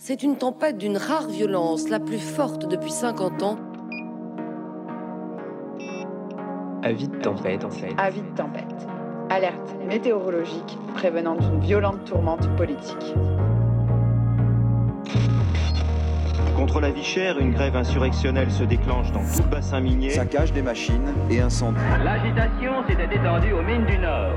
C'est une tempête d'une rare violence, la plus forte depuis 50 ans. Avis de tempête. Avis de tempête. Alerte météorologique prévenant d'une violente tourmente politique. Contre la vie chère, une grève insurrectionnelle se déclenche dans tout le bassin minier. Saccage des machines et incendie. L'agitation s'était étendue aux mines du Nord.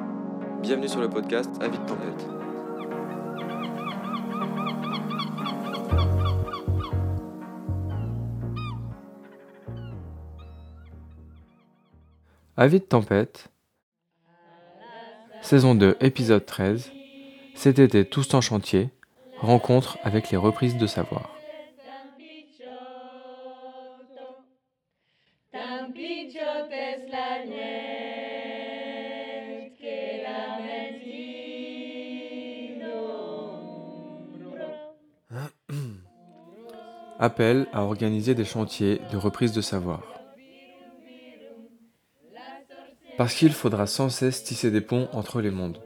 Bienvenue sur le podcast tempête. Avis de tempête, saison 2, épisode 13. Cet été, tous en chantier, rencontre avec les reprises de savoir. Appel à organiser des chantiers de reprise de savoir. Parce qu'il faudra sans cesse tisser des ponts entre les mondes.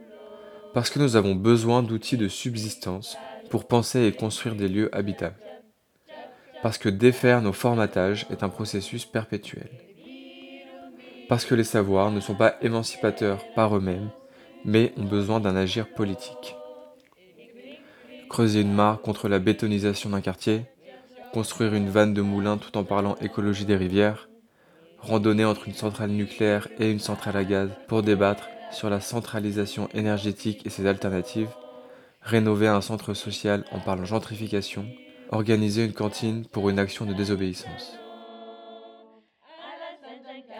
Parce que nous avons besoin d'outils de subsistance pour penser et construire des lieux habitables. Parce que défaire nos formatages est un processus perpétuel. Parce que les savoirs ne sont pas émancipateurs par eux-mêmes, mais ont besoin d'un agir politique. Creuser une mare contre la bétonisation d'un quartier, construire une vanne de moulin tout en parlant écologie des rivières, randonner entre une centrale nucléaire et une centrale à gaz pour débattre sur la centralisation énergétique et ses alternatives, rénover un centre social en parlant gentrification, organiser une cantine pour une action de désobéissance.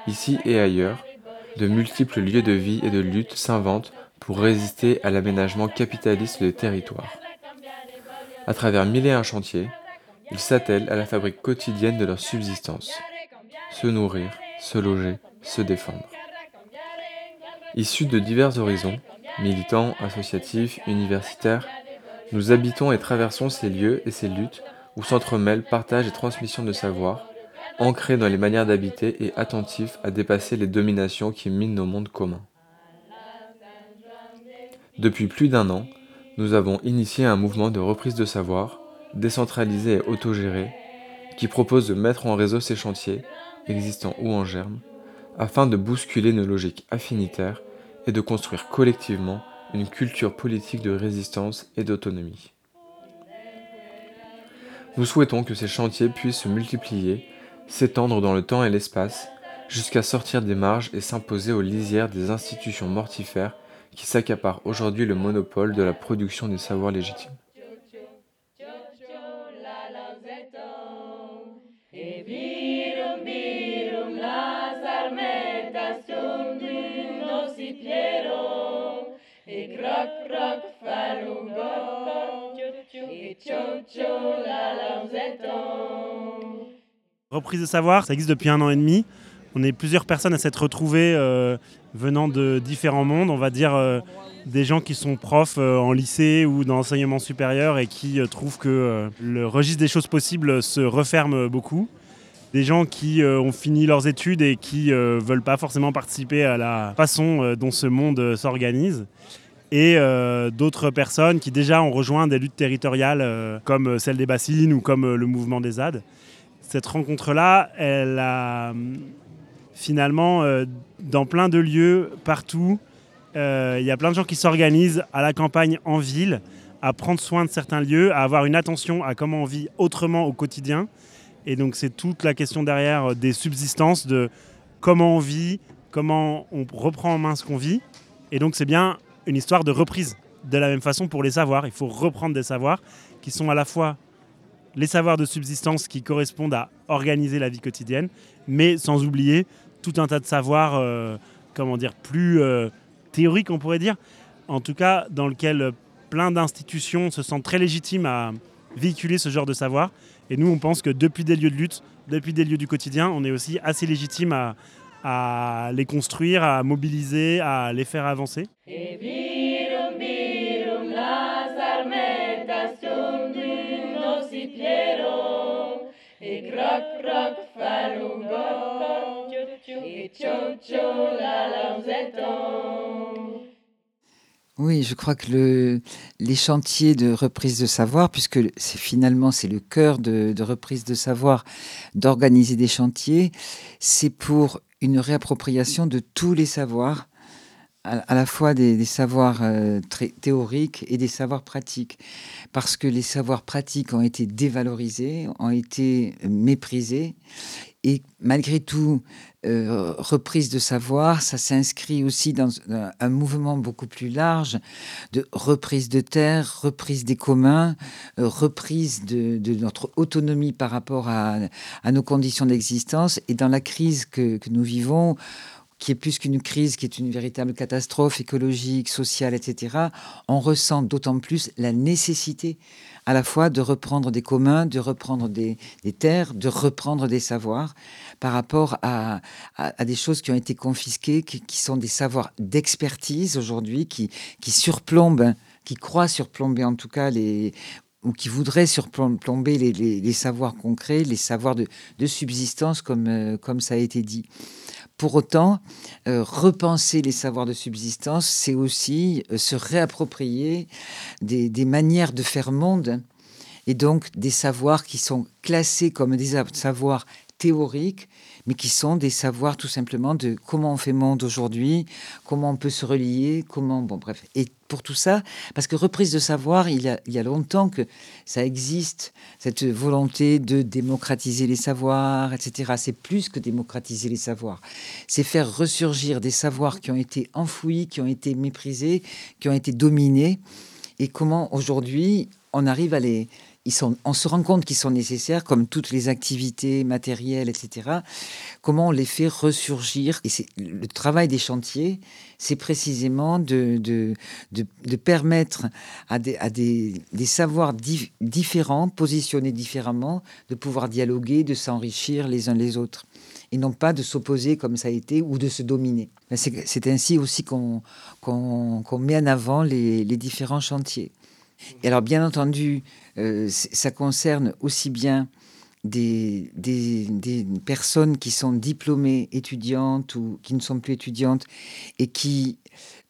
Ici et ailleurs, de multiples lieux de vie et de lutte s'inventent pour résister à l'aménagement capitaliste des territoires. À travers mille et un chantiers, ils s'attellent à la fabrique quotidienne de leur subsistance. Se nourrir, se loger, se défendre. Issus de divers horizons, militants, associatifs, universitaires, nous habitons et traversons ces lieux et ces luttes où s'entremêlent partage et transmission de savoir, ancrés dans les manières d'habiter et attentifs à dépasser les dominations qui minent nos mondes communs. Depuis plus d'un an, nous avons initié un mouvement de reprise de savoir, décentralisé et autogéré, qui propose de mettre en réseau ces chantiers, existants ou en germe, afin de bousculer nos logiques affinitaires et de construire collectivement une culture politique de résistance et d'autonomie. Nous souhaitons que ces chantiers puissent se multiplier, s'étendre dans le temps et l'espace, jusqu'à sortir des marges et s'imposer aux lisières des institutions mortifères qui s'accaparent aujourd'hui le monopole de la production des savoirs légitimes. Reprise de savoir, ça existe depuis un an et demi. On est plusieurs personnes à s'être retrouvées euh, venant de différents mondes, on va dire euh, des gens qui sont profs euh, en lycée ou dans l'enseignement supérieur et qui trouvent que le registre des choses possibles se referme beaucoup. Des gens qui ont fini leurs études et qui ne veulent pas forcément participer à la façon dont ce monde s'organise et d'autres personnes qui déjà ont rejoint des luttes territoriales comme celle des bassines ou comme le mouvement des ZAD. Cette rencontre-là, elle a finalement, euh, dans plein de lieux, partout, euh, il y a plein de gens qui s'organisent à la campagne, en ville, à prendre soin de certains lieux, à avoir une attention à comment on vit autrement au quotidien. Et donc c'est toute la question derrière euh, des subsistances, de comment on vit, comment on reprend en main ce qu'on vit. Et donc c'est bien une histoire de reprise. De la même façon pour les savoirs, il faut reprendre des savoirs qui sont à la fois les savoirs de subsistance qui correspondent à organiser la vie quotidienne, mais sans oublier tout un tas de savoirs, euh, comment dire, plus euh, théoriques, on pourrait dire, en tout cas dans lequel plein d'institutions se sentent très légitimes à véhiculer ce genre de savoir. Et nous, on pense que depuis des lieux de lutte, depuis des lieux du quotidien, on est aussi assez légitime à, à les construire, à mobiliser, à les faire avancer. Oui, je crois que le, les chantiers de reprise de savoir, puisque c'est finalement c'est le cœur de reprise de savoir, d'organiser des chantiers, c'est pour une réappropriation de tous les savoirs, à, la fois des, savoirs euh, théoriques et des savoirs pratiques, parce que les savoirs pratiques ont été dévalorisés, ont été méprisés, et malgré tout, euh, reprise de savoir, ça s'inscrit aussi dans un mouvement beaucoup plus large de reprise de terre, reprise des communs, euh, reprise de, notre autonomie par rapport à, nos conditions d'existence. Et dans la crise que nous vivons, qui est plus qu'une crise, qui est une véritable catastrophe écologique, sociale, etc., on ressent d'autant plus la nécessité à la fois de reprendre des communs, de reprendre des, terres, de reprendre des savoirs par rapport à, des choses qui ont été confisquées, qui, sont des savoirs d'expertise aujourd'hui, qui, surplombent, qui croient surplomber en tout cas les ou qui voudraient surplomber les, savoirs concrets, les savoirs de, de subsistance, comme, euh, comme ça a été dit. Pour autant, euh, repenser les savoirs de subsistance, c'est aussi euh, se réapproprier des, des, manières de faire monde et donc des savoirs qui sont classés comme des savoirs théoriques, mais qui sont des savoirs tout simplement de comment on fait monde aujourd'hui, comment on peut se relier, comment... Bon, bref. Et pour tout ça, parce que reprise de savoir, il y a, il y a longtemps que ça existe, cette volonté de démocratiser les savoirs, etc. C'est plus que démocratiser les savoirs. C'est faire ressurgir des savoirs qui ont été enfouis, qui ont été méprisés, qui ont été dominés, et comment aujourd'hui on arrive à les, sont, on se rend compte qu'ils sont nécessaires, comme toutes les activités matérielles, etc. Comment on les fait ressurgir? Et c'est le travail des chantiers, c'est précisément de, de, de, permettre à des, à des, des savoirs dif, différents, positionnés différemment, de pouvoir dialoguer, de s'enrichir les uns les autres et non pas de s'opposer comme ça a été ou de se dominer. C'est ainsi aussi qu'on qu qu met en avant les, les différents chantiers. Et alors, bien entendu, euh, ça concerne aussi bien des, personnes qui sont diplômées étudiantes ou qui ne sont plus étudiantes et qui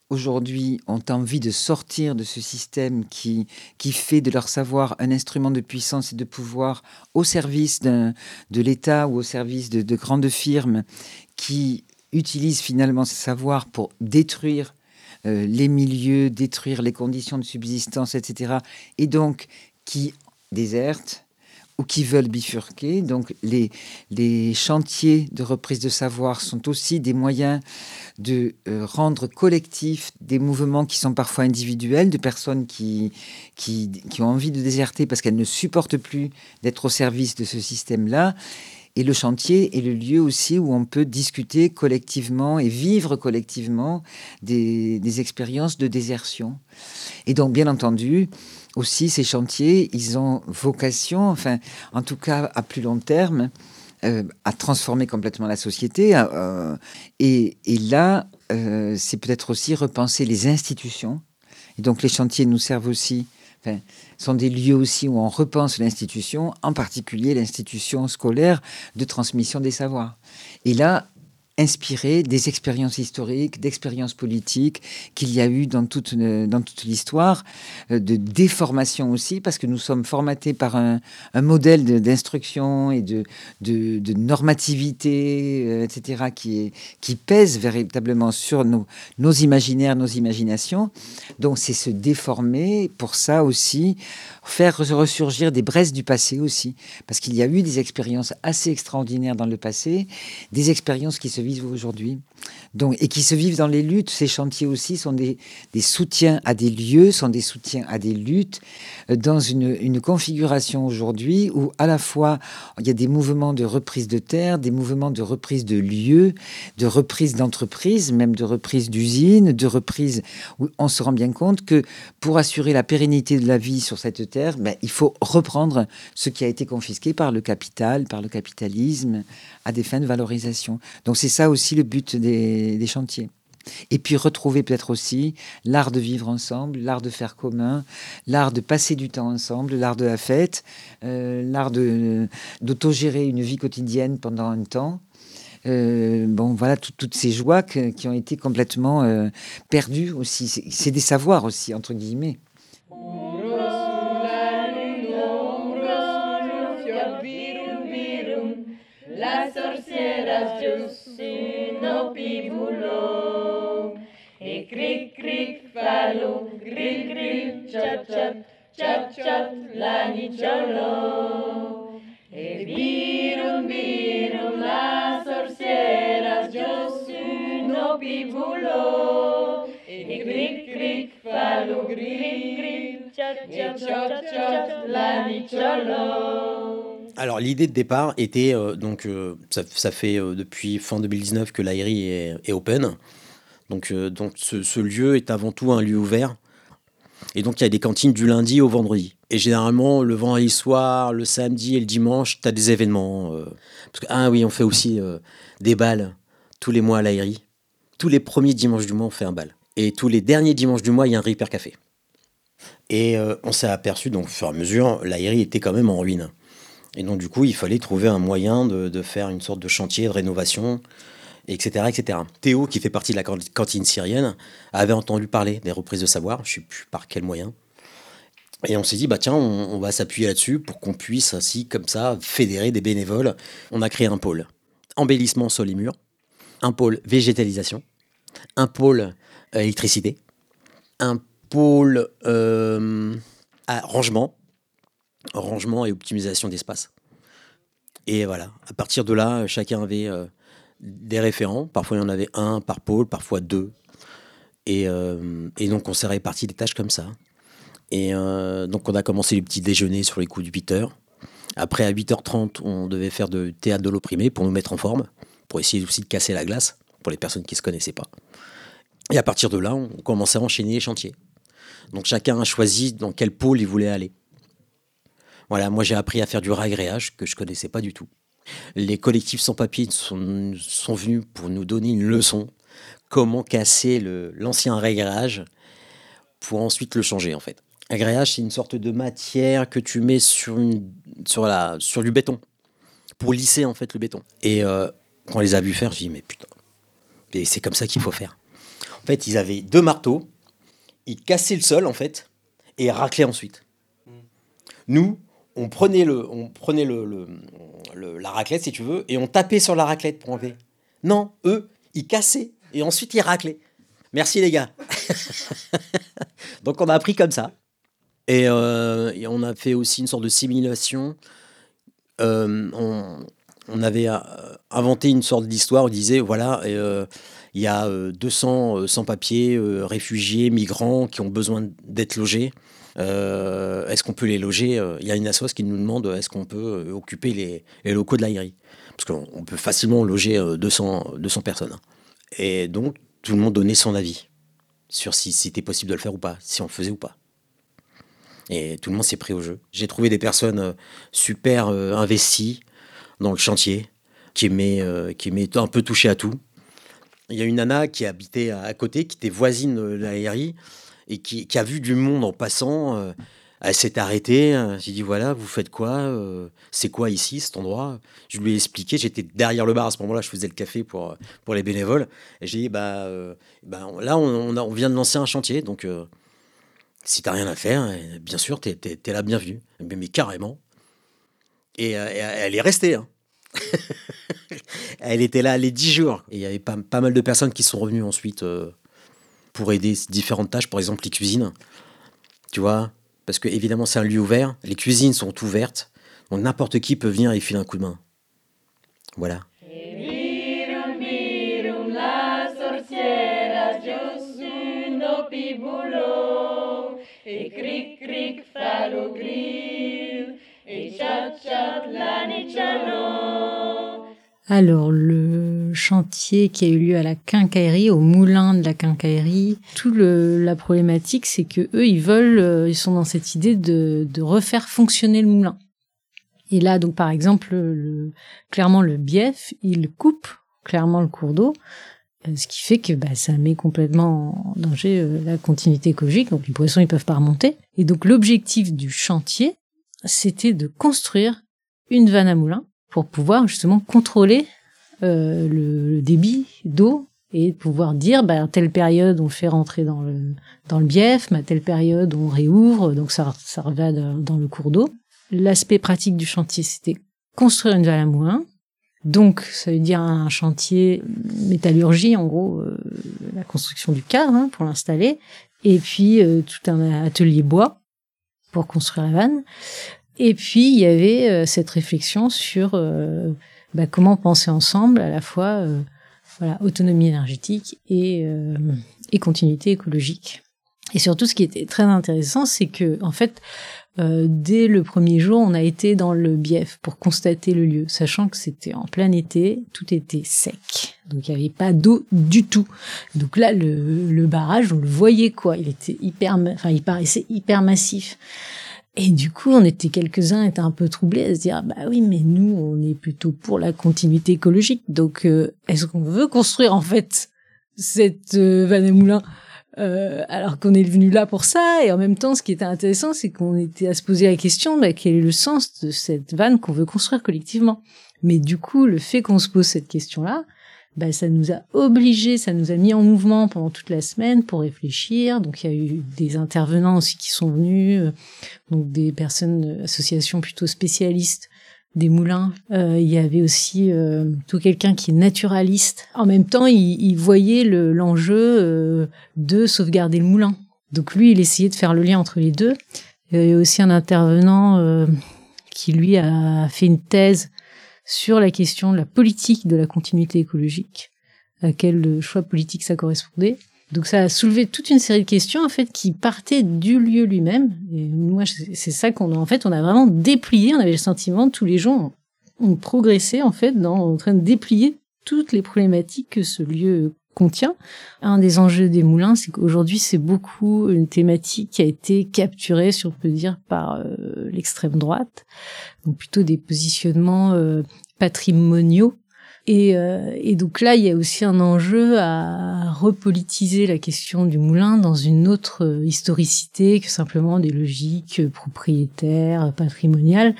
aujourd'hui ont envie de sortir de ce système qui, qui fait de leur savoir un instrument de puissance et de pouvoir au service de l'État ou au service de, de grandes firmes qui utilisent finalement ce savoir pour détruire euh, les milieux, détruire les conditions de subsistance, etc. Et donc qui désertent ou qui veulent bifurquer. Donc les, les chantiers de reprise de savoir sont aussi des moyens de euh, rendre collectifs des mouvements qui sont parfois individuels, de personnes qui, qui, qui ont envie de déserter parce qu'elles ne supportent plus d'être au service de ce système-là et le chantier est le lieu aussi où on peut discuter collectivement et vivre collectivement des, expériences de désertion. Et donc, bien entendu, aussi, ces chantiers, ils ont vocation, enfin, en tout cas à plus long terme, euh, à transformer complètement la société. Euh, et, et, là, euh, c'est peut-être aussi repenser les institutions. Et donc, les chantiers nous servent aussi sont des lieux aussi où on repense l'institution, en particulier l'institution scolaire de transmission des savoirs. Et là, inspiré des expériences historiques, d'expériences politiques qu'il y a eu dans toute, dans toute l'histoire, euh, de déformation aussi, parce que nous sommes formatés par un, un modèle d'instruction et de, de, normativité, euh, etc., qui, qui pèse véritablement sur nos, nos imaginaires, nos imaginations. Donc c'est se déformer, pour ça aussi, faire ressurgir des braises du passé aussi, parce qu'il y a eu des expériences assez extraordinaires dans le passé, des expériences qui se vivent aujourd'hui. Donc, et qui se vivent dans les luttes. Ces chantiers aussi sont des, soutiens à des lieux, sont des soutiens à des luttes, euh, dans une, une configuration aujourd'hui où à la fois il y a des mouvements de reprise de terre, des mouvements de reprise de lieux, de reprise d'entreprises, même de reprise d'usines, de reprise où on se rend bien compte que pour assurer la pérennité de la vie sur cette terre, ben, il faut reprendre ce qui a été confisqué par le capital, par le capitalisme, à des fins de valorisation. Donc c'est ça aussi le but des, des chantiers. Et puis retrouver peut-être aussi l'art de vivre ensemble, l'art de faire commun, l'art de passer du temps ensemble, l'art de la fête, euh, l'art d'autogérer une vie quotidienne pendant un temps. Euh, bon, voilà, tout- toutes ces joies qui ont été complètement euh, perdues aussi. C'est des savoirs aussi, entre guillemets. as juice. L'idée de départ était euh, donc euh, ça, fait euh, depuis fin 2019 que l'AERI est, open. Donc, ce, lieu est avant tout un lieu ouvert. Et donc il y a des cantines du lundi au vendredi. Et généralement le vendredi soir, le samedi et le dimanche, tu as des événements. ah oui, on fait aussi des balles tous les mois à l'AERI. Tous les premiers dimanches du mois, on fait un bal. Et tous les derniers dimanches du mois, il y a un Reaper Café. Et on s'est aperçu, donc au fur et à mesure, l'AERI était quand même en ruine. Et donc, du coup, il fallait trouver un moyen de, faire une sorte de chantier de rénovation, etc., etc. Théo, qui fait partie de la can- cantine syrienne, avait entendu parler des reprises de savoir, je ne sais plus par quel moyen. Et on s'est dit, bah tiens, on, va s'appuyer là-dessus pour qu'on puisse ainsi, comme ça, fédérer des bénévoles. On a créé un pôle embellissement sol et murs, un pôle végétalisation, un pôle euh, électricité, un pôle euh, rangement, rangement et optimisation d'espace. Et voilà, à partir de là, chacun avait euh, des référents. Parfois, il y en avait un par pôle, parfois deux. Et, euh, donc, on s'est réparti des tâches comme ça. Et euh, donc, on a commencé les petits déjeuners sur les coups de 8 heures. Après, à 8h30, on devait faire de théâtre de l'opprimé pour nous mettre en forme, pour essayer aussi de casser la glace pour les personnes qui ne se connaissaient pas. Et à partir de là, on commençait à enchaîner les chantiers. Donc chacun a choisi dans quel pôle il voulait aller. Voilà, moi j'ai appris à faire du ragréage que je connaissais pas du tout. Les collectifs sans papier sont, sont venus pour nous donner une leçon comment casser l'ancien ragréage pour ensuite le changer en fait. Agréage, c'est une sorte de matière que tu mets sur, une, sur, la, sur du béton pour lisser en fait le béton. Et euh, quand on les a vus faire, je dis mais putain, c'est comme ça qu'il faut faire. En fait, ils avaient deux marteaux, ils cassaient le sol en fait et raclaient ensuite. Nous, on prenait, le, on prenait le, la raclette si tu veux et on tapait sur la raclette pour enlever. Non, eux, ils cassaient et ensuite ils raclaient. Merci les gars. Donc on a appris comme ça. Et, euh, et on a fait aussi une sorte de simulation. Euh, on, on avait euh, inventé une sorte d'histoire. On disait voilà, il y a euh, 200 euh, sans-papiers, réfugiés, migrants qui ont besoin d'être logés. Euh, est-ce qu'on peut les loger Euh, Il y a une assoce qui nous demande est-ce qu'on peut euh, occuper les, locaux de l'AIRI Parce qu'on on peut facilement loger euh, 200, 200 personnes. Et donc, tout le monde donnait son avis sur si c'était possible de le faire ou pas, si on le faisait ou pas. Et tout le monde s'est pris au jeu. J'ai trouvé des personnes super investies dans le chantier, qui aimaient, qui un peu toucher à tout. Il y a une nana qui habitait à côté, qui était voisine de l'ARI, et qui, a vu du monde en passant. euh, elle s'est arrêtée. euh, J'ai dit voilà, vous faites quoi euh, C'est quoi ici, cet endroit? Je lui ai expliqué. J'étais derrière le bar à ce moment-là. Je faisais le café pour, pour les bénévoles. Et j'ai dit bah, euh, bah, là, on, on vient de lancer un chantier. Donc, euh, si t'as rien à faire, euh, bien sûr, t'es es, la bienvenue. Mais, carrément. Et, euh, elle est restée. hein. elle était là les 10 jours. Et il y avait pas, pas mal de personnes qui sont revenues ensuite euh, pour aider différentes tâches, par exemple les cuisines. Tu vois Parce que évidemment, c'est un lieu ouvert. Les cuisines sont ouvertes. Donc n'importe qui peut venir et filer un coup de main. Voilà. Alors, le chantier qui a eu lieu à la quincaillerie, au moulin de la quincaillerie, tout le, la problématique, c'est que eux, ils veulent, euh, ils sont dans cette idée de, de refaire fonctionner le moulin. Et là, donc, par exemple, le, clairement, le bief, il coupe clairement le cours d'eau, euh, ce qui fait que bah, ça met complètement en danger euh, la continuité écologique. Donc, les poissons, ils peuvent pas remonter. Et donc, l'objectif du chantier, c'était de construire une vanne à moulin pour pouvoir justement contrôler euh, le, débit d'eau et pouvoir dire bah, à telle période on fait rentrer dans le dans le bief, à telle période on réouvre, donc ça ça va dans le cours d'eau. L'aspect pratique du chantier, c'était construire une vanne à moulin. Donc, ça veut dire un chantier métallurgie, en gros, euh, la construction du cadre hein, pour l'installer, et puis euh, tout un atelier bois pour construire la vanne. Et puis, il y avait euh, cette réflexion sur euh, bah, comment penser ensemble à la fois euh, voilà, autonomie énergétique et, euh, et continuité écologique. Et surtout, ce qui était très intéressant, c'est que, en fait, euh, dès le premier jour, on a été dans le bief pour constater le lieu, sachant que c'était en plein été, tout était sec, donc il n'y avait pas d'eau du tout. Donc là, le, le barrage, on le voyait quoi, il était hyper, enfin, il paraissait hyper massif. Et du coup, on était quelques-uns étaient un peu troublés à se dire bah oui, mais nous, on est plutôt pour la continuité écologique. Donc, euh, est-ce qu'on veut construire en fait cette euh, vanne à moulin euh, alors qu'on est venu là pour ça? Et en même temps, ce qui était intéressant, c'est qu'on était à se poser la question bah, quel est le sens de cette vanne qu'on veut construire collectivement? Mais du coup, le fait qu'on se pose cette question-là, bah, ça nous a obligés, ça nous a mis en mouvement pendant toute la semaine pour réfléchir. Donc il y a eu des intervenants aussi qui sont venus, euh, donc des personnes, associations plutôt spécialistes des moulins. Euh, il y avait aussi euh, tout quelqu'un qui est naturaliste. En même temps, il, il voyait l'enjeu euh, de sauvegarder le moulin. Donc lui, il essayait de faire le lien entre les deux. Il y avait aussi un intervenant euh, qui lui a fait une thèse sur la question de la politique de la continuité écologique, à quel choix politique ça correspondait. Donc ça a soulevé toute une série de questions en fait qui partaient du lieu lui-même. Et moi, c'est ça qu'on a en fait, on a vraiment déplié. On avait le sentiment tous les gens ont, ont progressé en fait dans en train de déplier toutes les problématiques que ce lieu contient. Un des enjeux des moulins, c'est qu'aujourd'hui, c'est beaucoup une thématique qui a été capturée, si on peut dire, par euh, l'extrême droite. Donc plutôt des positionnements euh, patrimoniaux. Et, euh, et, donc là, il y a aussi un enjeu à repolitiser la question du moulin dans une autre historicité que simplement des logiques propriétaires, patrimoniales,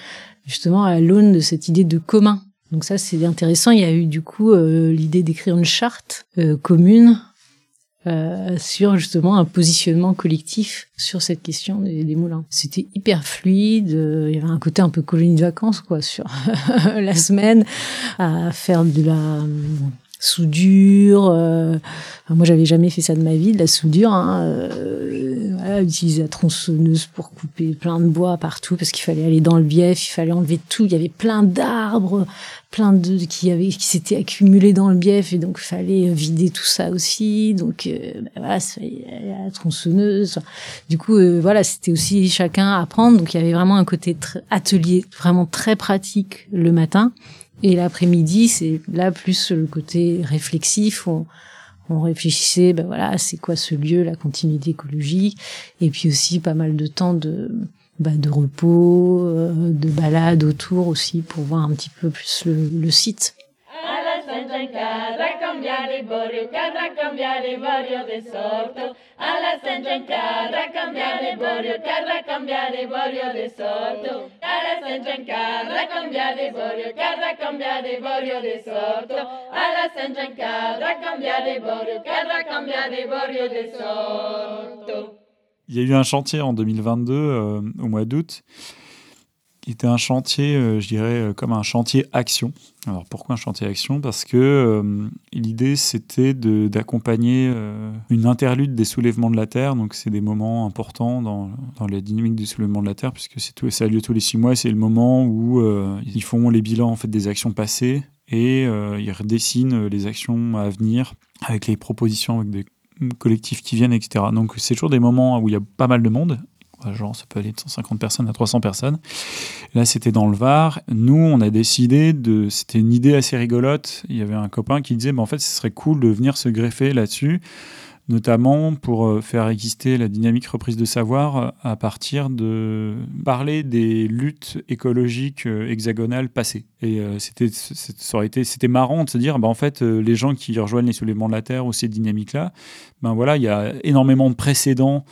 justement à l'aune de cette idée de commun donc ça, c'est intéressant. Il y a eu du coup euh, l'idée d'écrire une charte euh, commune euh, sur justement un positionnement collectif sur cette question des, des moulins. C'était hyper fluide. il y avait un côté un peu colonie de vacances quoi sur la semaine à faire de la soudure. Euh, moi, j'avais jamais fait ça de ma vie, de la soudure. Hein, euh, voilà, utiliser la tronçonneuse pour couper plein de bois partout parce qu'il fallait aller dans le bief, il fallait enlever tout. Il y avait plein d'arbres, plein de qui avaient qui s'étaient accumulés dans le bief et donc fallait vider tout ça aussi. Donc euh, ben voilà, la tronçonneuse. Du coup, euh, voilà, c'était aussi chacun à apprendre. Donc il y avait vraiment un côté atelier, vraiment très pratique le matin. Et l'après-midi, c'est là plus le côté réflexif. On, réfléchissait, ben voilà, c'est quoi ce lieu, la continuité écologique, et puis aussi pas mal de temps de bah, de repos, euh, de balade autour aussi pour voir un petit peu plus le site. Cambiare borio, cada cambiare borio cada cambiare borio, de sorto. Alla cada cambiare borio, cada cambiare borio de sorto. Alla cada cambiare borio, cada cambiare borio de sorto. Il y a eu un chantier en 2022, euh, au mois d'août, était un chantier, euh, je dirais, euh, comme un chantier action. Alors pourquoi un chantier action? Parce que euh, l'idée c'était d'accompagner une interlude des soulèvements de la Terre. Donc c'est des moments importants dans, dans, la dynamique du soulèvement de la Terre, puisque tout, ça a lieu tous les six mois. C'est le moment où ils font les bilans en fait, des actions passées et ils redessinent les actions à venir avec les propositions, avec des collectifs qui viennent, etc. Donc c'est toujours des moments où il y a pas mal de monde. Genre, ça peut aller de 150 personnes à 300 personnes. Là, c'était dans le Var. Nous, on a décidé de. C'était une idée assez rigolote. Il y avait un copain qui disait, bah, en fait, ce serait cool de venir se greffer là-dessus notamment pour euh, faire exister la dynamique reprise de savoir euh, à partir de parler des luttes écologiques euh, hexagonales passées. Et c'était, ça aurait été, c'était marrant de se dire, bah, en fait, les gens qui rejoignent les soulèvements de la Terre ou ces dynamiques-là, ben voilà, il y a énormément de précédents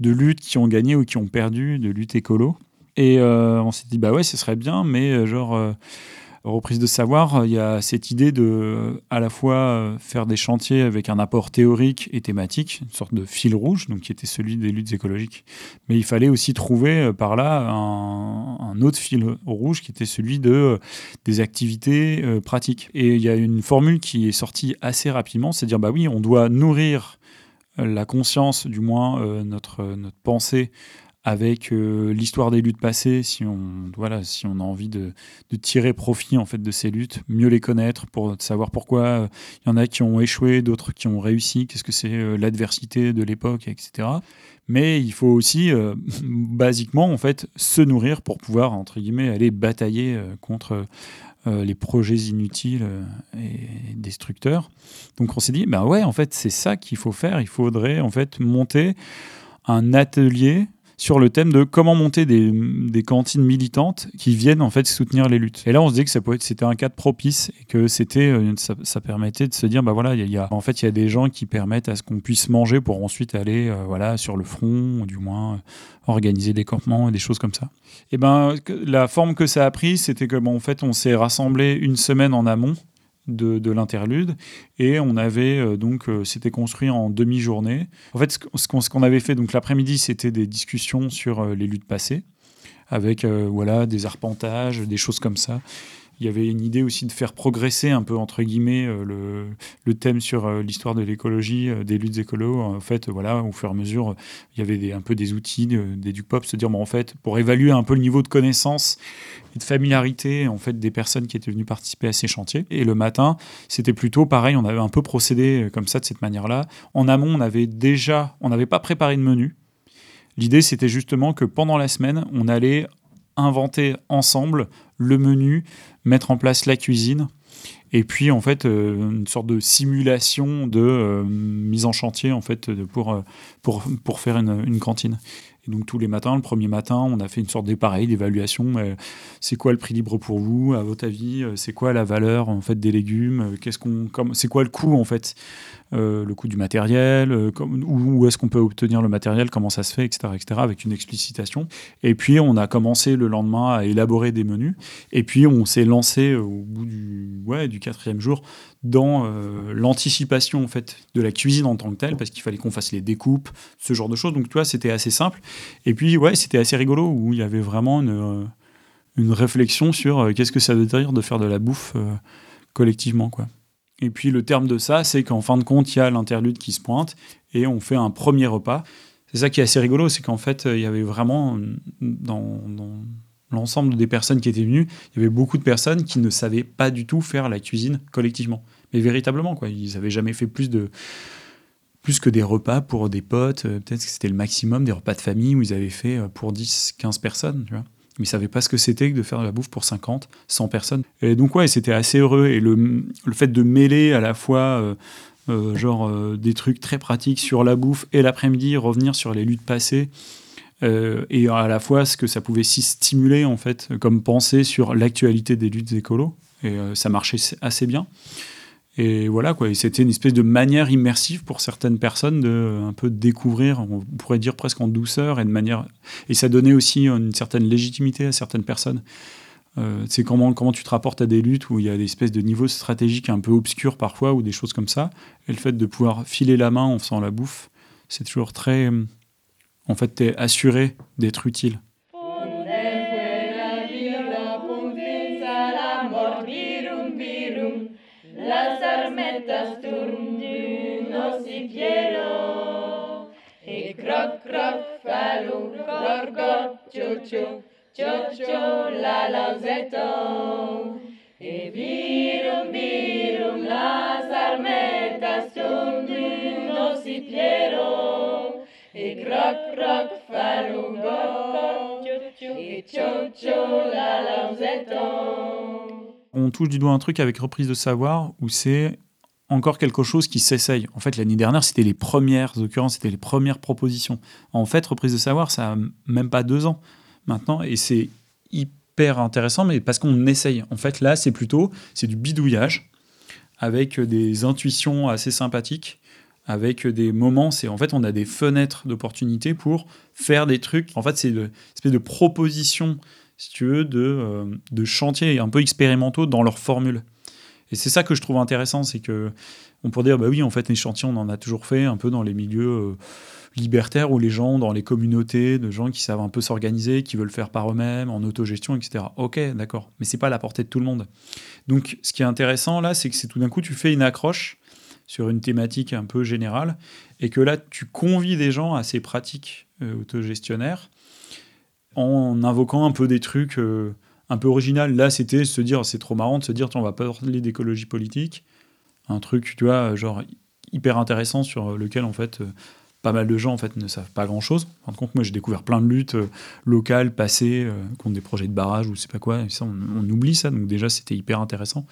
de luttes qui ont gagné ou qui ont perdu, de luttes écolo. Et on s'est dit, bah ouais, ce serait bien, mais genre reprise de savoir, il y a cette idée de à la fois faire des chantiers avec un apport théorique et thématique, une sorte de fil rouge, donc qui était celui des luttes écologiques. Mais il fallait aussi trouver euh, par là un, autre fil rouge qui était celui de euh, des activités euh, pratiques. Et il y a une formule qui est sortie assez rapidement, c'est dire bah oui, on doit nourrir la conscience, du moins notre, notre pensée avec euh, l'histoire des luttes passées, si on, voilà, si on a envie de, tirer profit en fait de ces luttes, mieux les connaître pour savoir pourquoi euh, il y en a qui ont échoué, d'autres qui ont réussi, qu'est-ce que c'est euh, l'adversité de l'époque, etc. Mais il faut aussi, basiquement, en fait, se nourrir pour pouvoir, entre guillemets, aller batailler contre les projets inutiles et destructeurs. Donc on s'est dit, ben ouais, en fait, c'est ça qu'il faut faire. Il faudrait, en fait, monter un atelier sur le thème de comment monter des, des, cantines militantes qui viennent en fait soutenir les luttes. Et là, on se dit que c'était un cadre propice et que c'était, euh, ça, permettait de se dire, bah voilà, il y, a, en fait, il y a des gens qui permettent à ce qu'on puisse manger pour ensuite aller, euh, voilà, sur le front, ou du moins euh, organiser des campements et des choses comme ça. Et ben, la forme que ça a pris, c'était que, bon, en fait, on s'est rassemblé une semaine en amont de, l'interlude. Et on avait euh, donc, euh, c'était construit en demi-journée. En fait, ce qu'on avait fait donc l'après-midi, c'était des discussions sur euh, les luttes passées, avec voilà des arpentages, des choses comme ça il y avait une idée aussi de faire progresser un peu, entre guillemets, euh, le, le thème sur euh, l'histoire de l'écologie, euh, des luttes écolo. En fait, voilà, au fur et à mesure, il y avait un peu des outils, des du pop, se dire, bon, en fait, pour évaluer un peu le niveau de connaissance et de familiarité en fait, des personnes qui étaient venues participer à ces chantiers. Et le matin, c'était plutôt pareil, on avait un peu procédé comme ça, de cette manière-là. En amont, on avait déjà, on n'avait pas préparé de menu. L'idée, c'était justement que pendant la semaine, on allait inventer ensemble le menu, mettre en place la cuisine. Et puis en fait euh, une sorte de simulation de euh, mise en chantier en fait pour, euh, pour, pour faire une, cantine. Et donc tous les matins, le premier matin, on a fait une sorte d'épareil, d'évaluation. c'est quoi le prix libre pour vous, à votre avis? C'est quoi la valeur en fait des légumes? Qu'est-ce qu'on, c'est quoi le coût en fait? Euh, le coût du matériel, euh, où, est-ce qu'on peut obtenir le matériel, comment ça se fait, etc., etc., avec une explicitation. Et puis on a commencé le lendemain à élaborer des menus. Et puis on s'est lancé au bout du, ouais, du quatrième jour dans euh, l'anticipation en fait de la cuisine en tant que telle, parce qu'il fallait qu'on fasse les découpes, ce genre de choses. Donc tu vois, c'était assez simple. Et puis ouais, c'était assez rigolo où il y avait vraiment une, une réflexion sur qu'est-ce que ça veut dire de faire de la bouffe collectivement, quoi. Et puis le terme de ça, c'est qu'en fin de compte, il y a l'interlude qui se pointe et on fait un premier repas. C'est ça qui est assez rigolo, c'est qu'en fait, il y avait vraiment dans, l'ensemble des personnes qui étaient venues, il y avait beaucoup de personnes qui ne savaient pas du tout faire la cuisine collectivement. Mais véritablement, quoi. Ils n'avaient jamais fait plus de plus que des repas pour des potes. Euh, peut-être que c'était le maximum des repas de famille où ils avaient fait euh, pour 10, 15 personnes, tu vois mais ils savaient pas ce que c'était que de faire de la bouffe pour 50, 100 personnes. Et donc ouais, c'était assez heureux. Et le, le, fait de mêler à la fois euh, euh, genre euh, des trucs très pratiques sur la bouffe et l'après-midi revenir sur les luttes passées. et à la fois ce que ça pouvait si stimuler en fait comme pensée sur l'actualité des luttes écolo et ça marchait assez bien et voilà, quoi. c'était une espèce de manière immersive pour certaines personnes de un peu découvrir, on pourrait dire presque en douceur et de manière. Et ça donnait aussi une certaine légitimité à certaines personnes. Euh, c'est comment, comment tu te rapportes à des luttes où il y a des espèces de niveaux stratégiques un peu obscurs parfois ou des choses comme ça. Et le fait de pouvoir filer la main en faisant la bouffe, c'est toujours très. En fait, tu es assuré d'être utile. Rofalou, gorgo, tchou-tchou, tchou-tchou, la lauzeto. E virum, virum, las armetas tundunos y piero. E croc, croc, falou, gorgo, tchou-tchou, et tchou-tchou, la lauzeto. On touche du doigt un truc avec reprise de savoir où c'est encore quelque chose qui s'essaye. En fait, l'année dernière, c'était les premières occurrences, c'était les premières propositions. En fait, reprise de savoir, ça a même pas deux ans maintenant, et c'est hyper intéressant, mais parce qu'on essaye. En fait, là, c'est plutôt c'est du bidouillage avec des intuitions assez sympathiques, avec des moments. C'est en fait, on a des fenêtres d'opportunité pour faire des trucs. En fait, c'est une espèce de proposition, si tu veux, de, euh, de chantiers un peu expérimentaux dans leur formule. Et c'est ça que je trouve intéressant, c'est que on pourrait dire, bah oui, en fait, les chantiers, on en a toujours fait un peu dans les milieux euh, libertaires où les gens, dans les communautés, de gens qui savent un peu s'organiser, qui veulent faire par eux-mêmes, en autogestion, etc. Ok, d'accord, mais c'est pas à la portée de tout le monde. Donc, ce qui est intéressant là, c'est que c'est tout d'un coup, tu fais une accroche sur une thématique un peu générale, et que là, tu convies des gens à ces pratiques euh, autogestionnaires en invoquant un peu des trucs. Euh, un peu original. Là, c'était se dire, c'est trop marrant de se dire, on va parler d'écologie politique. Un truc, tu vois, genre hyper intéressant sur lequel, en fait, euh, pas mal de gens en fait ne savent pas grand chose. En compte, moi j'ai découvert plein de luttes euh, locales passées euh, contre des projets de barrage ou sais pas quoi. Et ça, on, oublie ça. Donc déjà c'était hyper intéressant.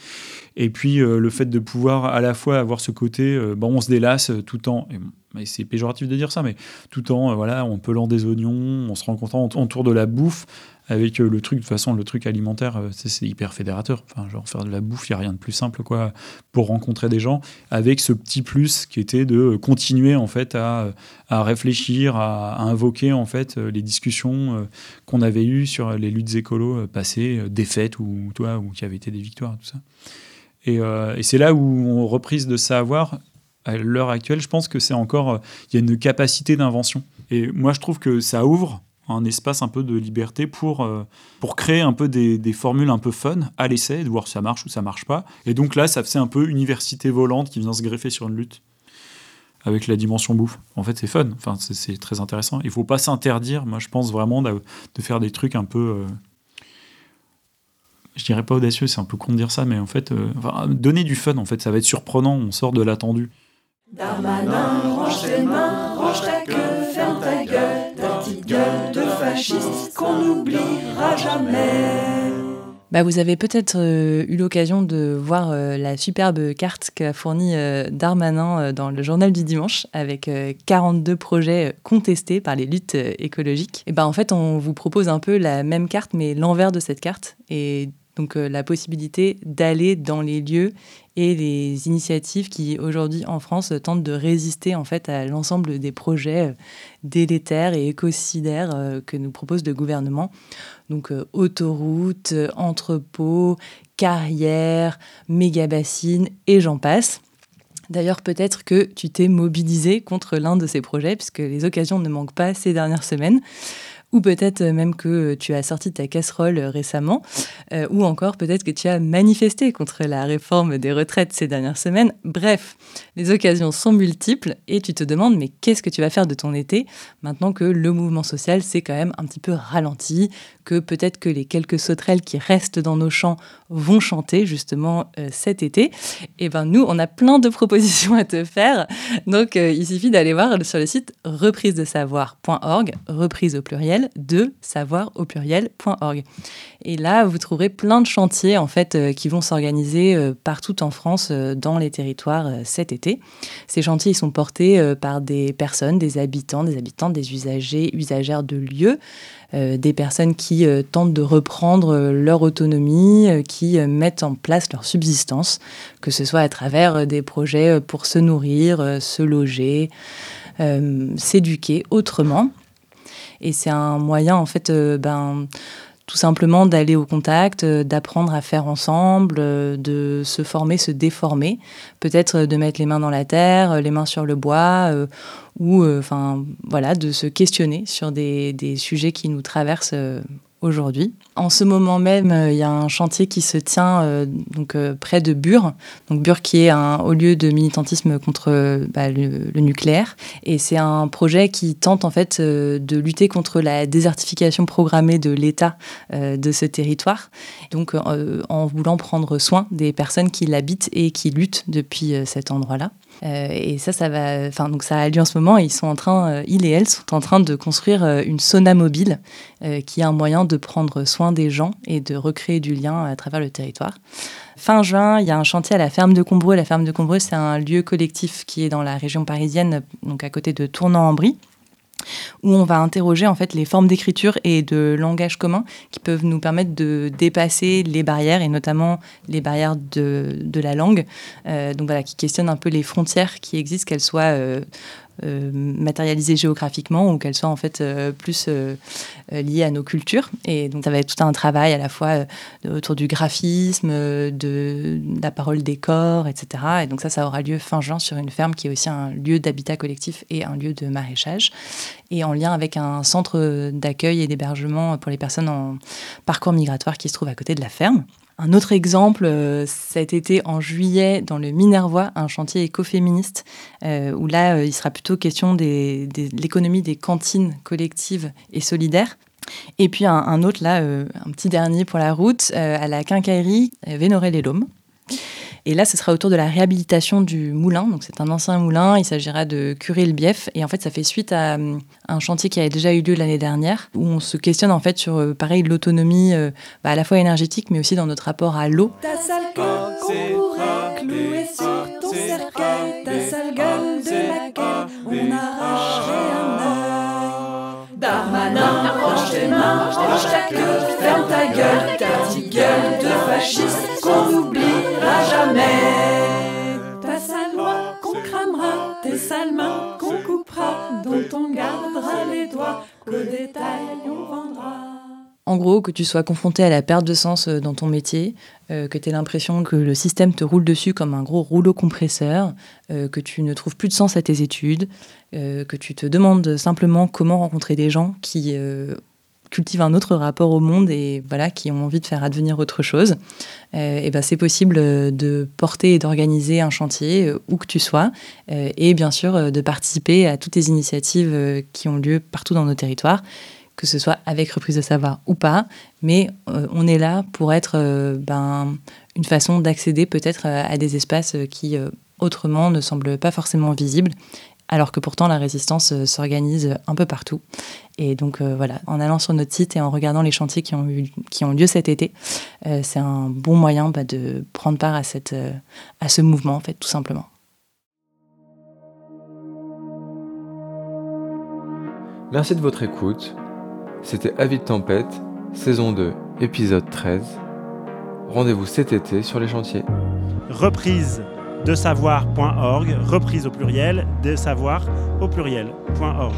Et puis le fait de pouvoir à la fois avoir ce côté, bon, on se délace tout en et c'est péjoratif de dire ça, mais tout en voilà, on pelant des oignons, on se rend compte autour de la bouffe avec euh, le truc, de toute façon, le truc alimentaire, euh, c'est hyper fédérateur. Enfin, genre faire de la bouffe, il n'y a rien de plus simple quoi, pour rencontrer des gens, avec ce petit plus qui était de continuer en fait à, à réfléchir, à, invoquer en fait les discussions euh, qu'on avait eues sur les luttes écolo passées, défaites ou, toi, ou qui avaient été des victoires, tout ça. Et, et c'est là où on reprise de savoir à l'heure actuelle, je pense que c'est encore, il y a une capacité d'invention. Et moi, je trouve que ça ouvre un espace un peu de liberté pour, euh, pour créer un peu des, formules un peu fun à l'essai, de voir si ça marche ou ça marche pas. Et donc là, ça fait un peu université volante qui vient se greffer sur une lutte avec la dimension bouffe. En fait, c'est fun, enfin, c'est très intéressant. Il faut pas s'interdire, moi je pense vraiment de, faire des trucs un peu... Euh, je dirais pas audacieux, c'est un peu con de dire ça, mais en fait, euh, donner du fun, en fait, ça va être surprenant, on sort de l'attendu. Darmanin, range tes mains, range ta queue, ta gueule, ta petite gueule de fasciste qu'on n'oubliera jamais. Bah, vous avez peut-être euh, eu l'occasion de voir euh, la superbe carte qu'a fournie euh, Darmanin dans le journal du dimanche avec 42 projets contestés par les luttes écologiques. Et ben en fait, on vous propose un peu la même carte mais l'envers de cette carte donc la possibilité d'aller dans les lieux et les initiatives qui aujourd'hui en France tentent de résister en fait à l'ensemble des projets euh, délétères et écocidaires euh, que nous propose le gouvernement. Donc euh, autoroutes, entrepôts, carrières, méga-bassines et j'en passe. D'ailleurs, peut-être que tu t'es mobilisé contre l'un de ces projets, puisque les occasions ne manquent pas ces dernières semaines ou peut-être même que tu as sorti ta casserole récemment, euh, ou encore peut-être que tu as manifesté contre la réforme des retraites ces dernières semaines. Bref, les occasions sont multiples et tu te demandes mais qu'est-ce que tu vas faire de ton été maintenant que le mouvement social s'est quand même un petit peu ralenti, que peut-être que les quelques sauterelles qui restent dans nos champs vont chanter justement euh, cet été. Et eh ben nous, on a plein de propositions à te faire. Donc euh, il suffit d'aller voir sur le site reprise de savoir.org, reprise au pluriel, de savoir au pluriel.org. Et là, vous trouverez plein de chantiers en fait euh, qui vont s'organiser partout en France dans les territoires cet été. Ces chantiers ils sont portés par des personnes, des habitants, des habitantes, des usagers, usagères de lieux. Euh, des personnes qui euh, tentent de reprendre euh, leur autonomie, qui mettent en place leur subsistance, que ce soit à travers des projets pour se nourrir, se loger, s'éduquer autrement. Et c'est un moyen, en fait, ben, tout simplement d'aller au contact, d'apprendre à faire ensemble, de se former, se déformer, peut-être de mettre les mains dans la terre, les mains sur le bois, ou euh, enfin voilà, de se questionner sur des, des sujets qui nous traversent euh, aujourd'hui. En ce moment même, euh, il y a un chantier qui se tient donc près de Bure, donc Bure qui est un haut lieu de militantisme contre bah, le, nucléaire, et c'est un projet qui tente en fait de lutter contre la désertification programmée de l'État de ce territoire, donc en voulant prendre soin des personnes qui l'habitent et qui luttent depuis cet endroit-là. Et ça, ça va, enfin donc ça a lieu en ce moment. Ils sont en train, il et elle sont en train de construire une sauna mobile, qui est un moyen de prendre soin des gens et de recréer du lien à travers le territoire. Fin juin, il y a un chantier à la ferme de Combreux. La ferme de Combreux, c'est un lieu collectif qui est dans la région parisienne, donc à côté de Tournan-en-Brie où on va interroger en fait les formes d'écriture et de langage commun qui peuvent nous permettre de dépasser les barrières et notamment les barrières de, la langue. Euh, donc voilà, qui questionnent un peu les frontières qui existent, qu'elles soient euh, euh, matérialisées géographiquement ou qu'elles soient en fait euh, plus euh, liées à nos cultures. Et donc ça va être tout un travail à la fois autour du graphisme, de, la parole des corps, etc. Et donc ça, ça aura lieu fin juin sur une ferme qui est aussi un lieu d'habitat collectif et un lieu de maraîchage. Et en lien avec un centre d'accueil et d'hébergement pour les personnes en parcours migratoire qui se trouve à côté de la ferme. Un autre exemple, euh, cet été en juillet, dans le Minervois, un chantier écoféministe, euh, où là, euh, il sera plutôt question de l'économie des cantines collectives et solidaires. Et puis un, autre, là, un petit dernier pour la route, à la quincaillerie Vénoré-les-Laumes. Et là, ce sera autour de la réhabilitation du moulin. Donc, c'est un ancien moulin. Il s'agira de curer le bief. Et en fait, ça fait suite à euh, un chantier qui avait déjà eu lieu l'année dernière, où on se questionne en fait sur, euh, pareil, l'autonomie euh, bah, à la fois énergétique, mais aussi dans notre rapport à l'eau. Ta sale gueule qu'on pourrait clouer sur ton cercueil, ta sale gueule de laquelle on arracherait un œil. Darmanin, approche tes mains, approche ta queue, ferme ta gueule, ta petite gueule de fasciste qu'on n'oubliera jamais. Ta sale loi qu'on cramera, tes sales mains qu'on coupera, dont on gardera les doigts, qu'au détail on vendra. En gros, que tu sois confronté à la perte de sens euh, dans ton métier, euh, que tu aies l'impression que le système te roule dessus comme un gros rouleau compresseur, euh, que tu ne trouves plus de sens à tes études, que tu te demandes simplement comment rencontrer des gens qui cultivent un autre rapport au monde et voilà qui ont envie de faire advenir autre chose, ben c'est possible de porter et d'organiser un chantier où que tu sois et bien sûr de participer à toutes les initiatives qui ont lieu partout dans nos territoires que ce soit avec reprise de savoir ou pas, mais euh, on est là pour être euh, ben, une façon d'accéder peut-être euh, à, des espaces qui autrement ne semblent pas forcément visibles, alors que pourtant la résistance s'organise un peu partout. Et donc voilà, en allant sur notre site et en regardant les chantiers qui ont, eu, qui ont lieu cet été, c'est un bon moyen bah, de prendre part à, cette, à ce mouvement, en fait, tout simplement. Merci de votre écoute. C'était Avis de tempête, saison 2, épisode 13. Rendez-vous cet été sur les chantiers. Reprise de savoir.org, reprise au pluriel, de savoir au pluriel.org.